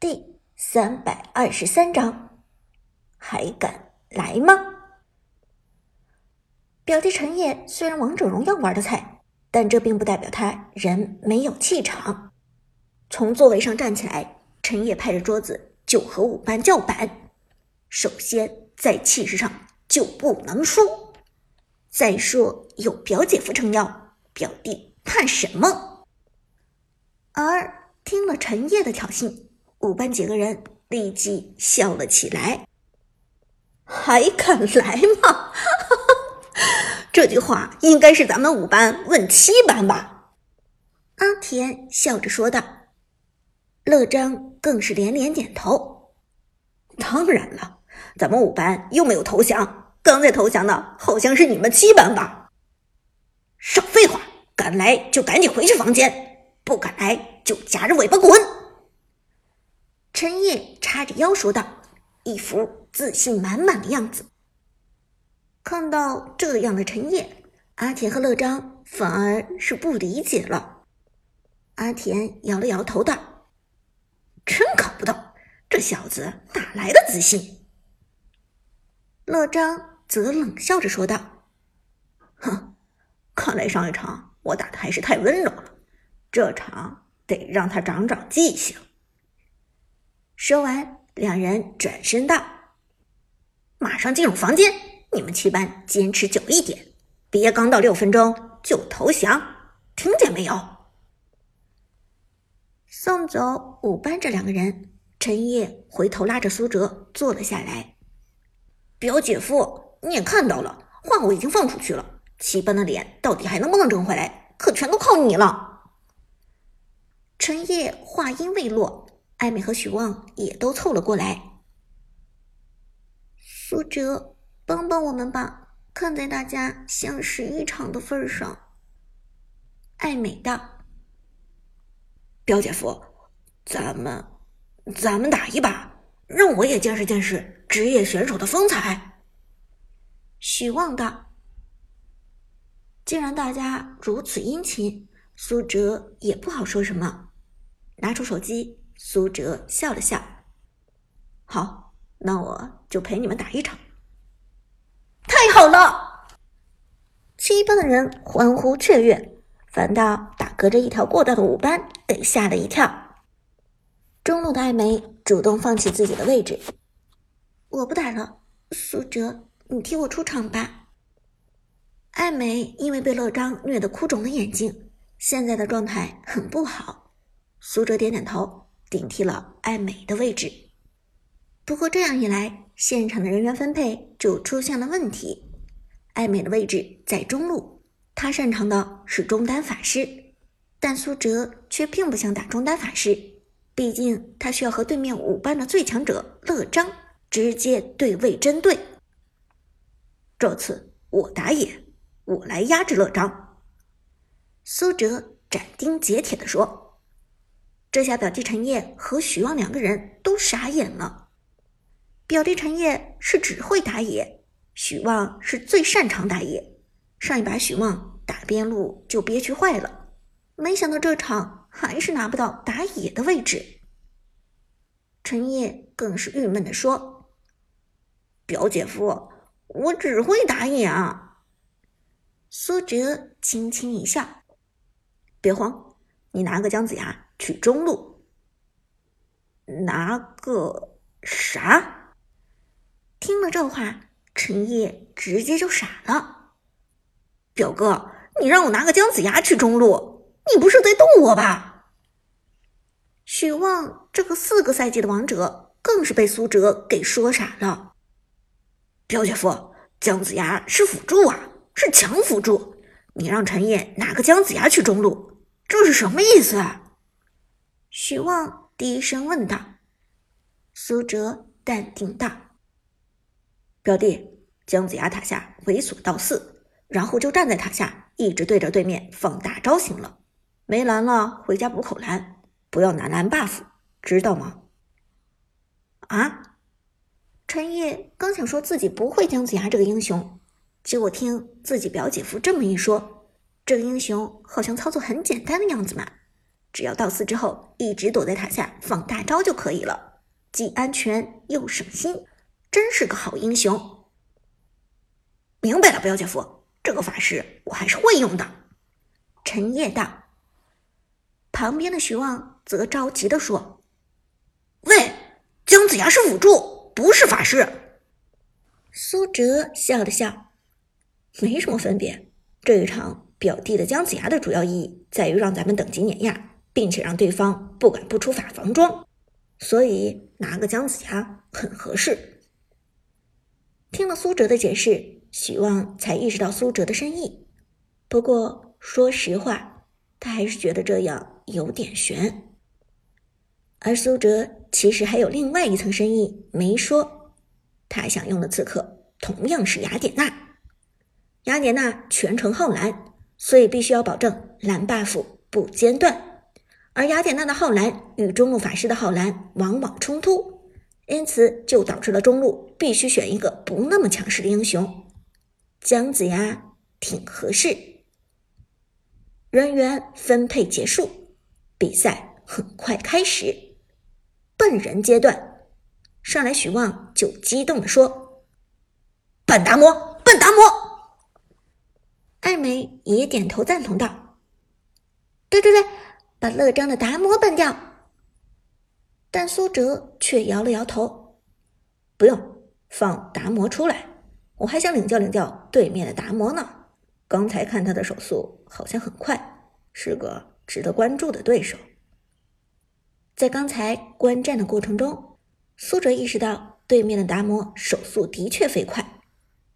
第三百二十三章，还敢来吗？表弟陈烨虽然王者荣耀玩的菜，但这并不代表他人没有气场。从座位上站起来，陈烨拍着桌子就和五班叫板。首先，在气势上就不能输。再说，有表姐夫撑腰，表弟怕什么？而听了陈烨的挑衅。五班几个人立即笑了起来，还敢来吗？这句话应该是咱们五班问七班吧？阿田笑着说道。乐章更是连连点头。当然了，咱们五班又没有投降，刚才投降的好像是你们七班吧？少废话，敢来就赶紧回去房间，不敢来就夹着尾巴滚。陈烨叉着腰说道，一副自信满满的样子。看到这样的陈烨，阿田和乐章反而是不理解了。阿田摇了摇头道：“真搞不懂，这小子哪来的自信？”乐章则冷笑着说道：“哼，看来上一场我打的还是太温柔了，这场得让他长长记性。”说完，两人转身道：“马上进入房间，你们七班坚持久一点，别刚到六分钟就投降，听见没有？”送走五班这两个人，陈烨回头拉着苏哲坐了下来：“表姐夫，你也看到了，话我已经放出去了，七班的脸到底还能不能争回来，可全都靠你了。”陈烨话音未落。艾美和许旺也都凑了过来。苏哲，帮帮我们吧！看在大家相识一场的份上。艾美道：“表姐夫，咱们咱们打一把，让我也见识见识职业选手的风采。”许旺道：“既然大家如此殷勤，苏哲也不好说什么，拿出手机。”苏哲笑了笑，好，那我就陪你们打一场。太好了！七班的人欢呼雀跃，反倒打隔着一条过道的五班给吓了一跳。中路的艾梅主动放弃自己的位置，我不打了，苏哲，你替我出场吧。艾梅因为被乐章虐得哭肿了眼睛，现在的状态很不好。苏哲点点头。顶替了艾美的位置，不过这样一来，现场的人员分配就出现了问题。艾美的位置在中路，她擅长的是中单法师，但苏哲却并不想打中单法师，毕竟他需要和对面五班的最强者乐章直接对位针对。这次我打野，我来压制乐章。苏哲斩钉截铁地说。这下表弟陈烨和许旺两个人都傻眼了。表弟陈烨是只会打野，许旺是最擅长打野。上一把许旺打边路就憋屈坏了，没想到这场还是拿不到打野的位置。陈烨更是郁闷的说：“表姐夫，我只会打野啊。”苏哲轻轻一笑：“别慌，你拿个姜子牙。”去中路，拿个啥？听了这话，陈烨直接就傻了。表哥，你让我拿个姜子牙去中路，你不是在逗我吧？许旺这个四个赛季的王者，更是被苏哲给说傻了。表姐夫，姜子牙是辅助啊，是强辅助。你让陈烨拿个姜子牙去中路，这是什么意思啊？许旺低声问道：“苏哲淡定道：‘表弟，姜子牙塔下猥琐到四，然后就站在塔下，一直对着对面放大招行了。没蓝了，回家补口蓝，不要拿蓝 buff，知道吗？’啊！陈烨刚想说自己不会姜子牙这个英雄，结果听自己表姐夫这么一说，这个英雄好像操作很简单的样子嘛。只要到四之后一直躲在塔下放大招就可以了，既安全又省心，真是个好英雄。明白了，表姐夫，这个法师我还是会用的。陈烨道。旁边的徐旺则着急的说：“喂，姜子牙是辅助，不是法师。”苏哲笑了笑：“没什么分别。这一场表弟的姜子牙的主要意义在于让咱们等级碾压，并且让对方不敢不出法防装，所以拿个姜子牙很合适。”听了苏哲的解释，许旺才意识到苏哲的深意。不过说实话，他还是觉得这样。有点悬，而苏哲其实还有另外一层深意没说。他想用的刺客同样是雅典娜，雅典娜全程耗蓝，所以必须要保证蓝 buff 不间断。而雅典娜的耗蓝与中路法师的耗蓝往往冲突，因此就导致了中路必须选一个不那么强势的英雄。姜子牙挺合适。人员分配结束。比赛很快开始，笨人阶段，上来许旺就激动的说：“笨达摩，笨达摩！”艾美也点头赞同道：“对对对，把乐章的达摩办掉。”但苏哲却摇了摇头：“不用放达摩出来，我还想领教领教对面的达摩呢。刚才看他的手速好像很快，是个……”值得关注的对手，在刚才观战的过程中，苏哲意识到对面的达摩手速的确飞快，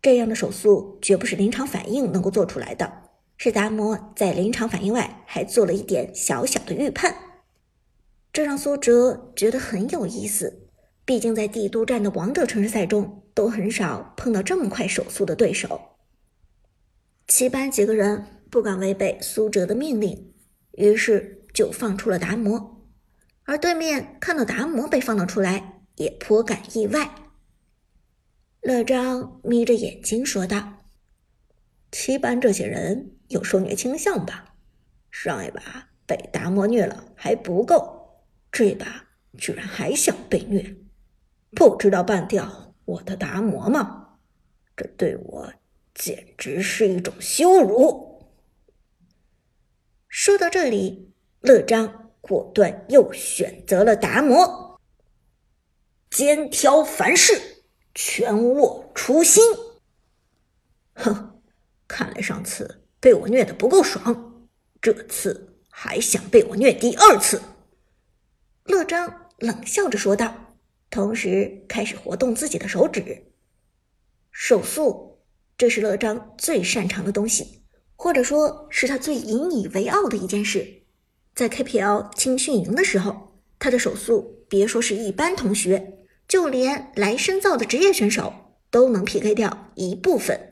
这样的手速绝不是临场反应能够做出来的，是达摩在临场反应外还做了一点小小的预判，这让苏哲觉得很有意思。毕竟在帝都站的王者城市赛中，都很少碰到这么快手速的对手。七班几个人不敢违背苏哲的命令。于是就放出了达摩，而对面看到达摩被放了出来，也颇感意外。乐章眯着眼睛说道：“七班这些人有受虐倾向吧？上一把被达摩虐了还不够，这把居然还想被虐，不知道办掉我的达摩吗？这对我简直是一种羞辱！”说到这里，乐章果断又选择了达摩，肩挑凡事，拳握初心。哼，看来上次被我虐的不够爽，这次还想被我虐第二次？乐章冷笑着说道，同时开始活动自己的手指。手速，这是乐章最擅长的东西。或者说是他最引以为傲的一件事，在 KPL 青训营的时候，他的手速别说是一般同学，就连来深造的职业选手都能 PK 掉一部分。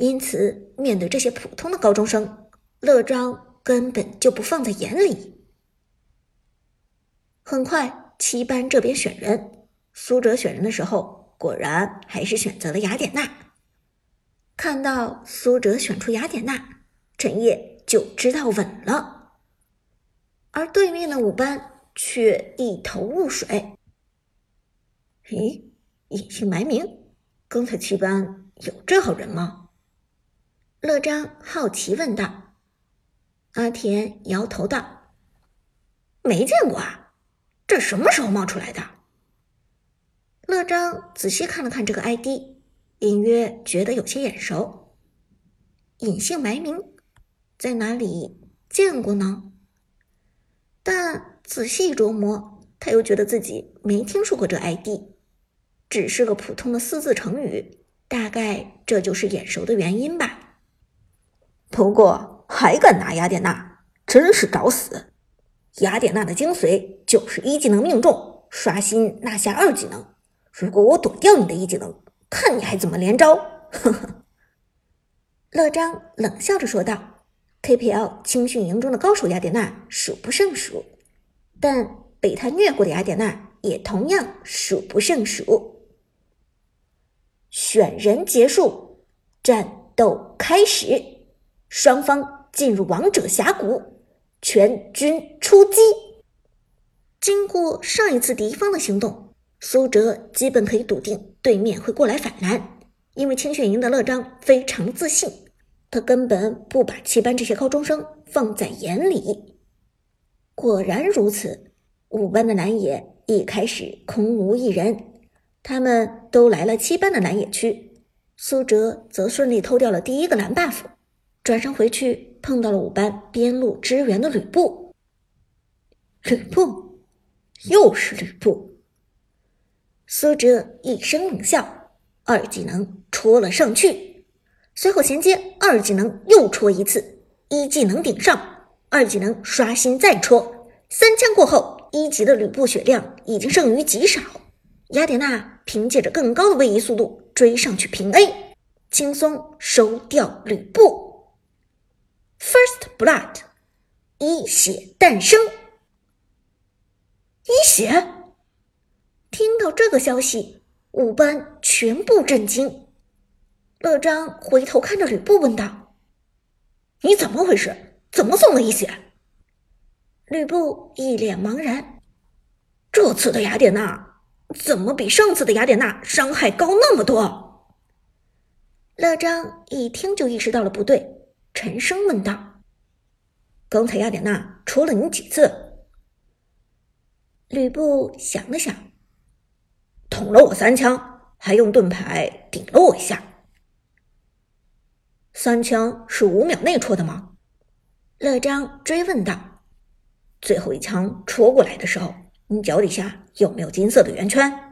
因此，面对这些普通的高中生，乐章根本就不放在眼里。很快，七班这边选人，苏哲选人的时候，果然还是选择了雅典娜。看到苏哲选出雅典娜，陈烨就知道稳了，而对面的五班却一头雾水。咦，隐姓埋名？刚才七班有这号人吗？乐章好奇问道。阿田摇头道：“没见过啊，这什么时候冒出来的？”乐章仔细看了看这个 ID。隐约觉得有些眼熟，隐姓埋名，在哪里见过呢？但仔细琢磨，他又觉得自己没听说过这 ID，只是个普通的四字成语，大概这就是眼熟的原因吧。不过还敢拿雅典娜，真是找死！雅典娜的精髓就是一技能命中，刷新拿下二技能。如果我躲掉你的一技能，看你还怎么连招！呵呵，乐章冷笑着说道：“KPL 青训营中的高手雅典娜数不胜数，但被他虐过的雅典娜也同样数不胜数。”选人结束，战斗开始，双方进入王者峡谷。全军出击。经过上一次敌方的行动，苏哲基本可以笃定对面会过来反蓝，因为清血营的乐章非常自信，他根本不把七班这些高中生放在眼里。果然如此，五班的蓝野一开始空无一人，他们都来了七班的蓝野区，苏哲则顺利偷掉了第一个蓝 buff，转身回去碰到了五班边路支援的吕布，吕布。又是吕布，苏哲一声冷笑，二技能戳了上去，随后衔接二技能又戳一次，一技能顶上，二技能刷新再戳，三枪过后，一级的吕布血量已经剩余极少，雅典娜凭借着更高的位移速度追上去平 A，轻松收掉吕布。，First Blood，一血诞生。一血！听到这个消息，五班全部震惊。乐章回头看着吕布问道：“你怎么回事？怎么送了一血？”吕布一脸茫然：“这次的雅典娜怎么比上次的雅典娜伤害高那么多？”乐章一听就意识到了不对，沉声问道：“刚才雅典娜戳了你几次？”吕布想了想，捅了我三枪，还用盾牌顶了我一下。三枪是五秒内戳的吗？乐章追问道。最后一枪戳过来的时候，你脚底下有没有金色的圆圈？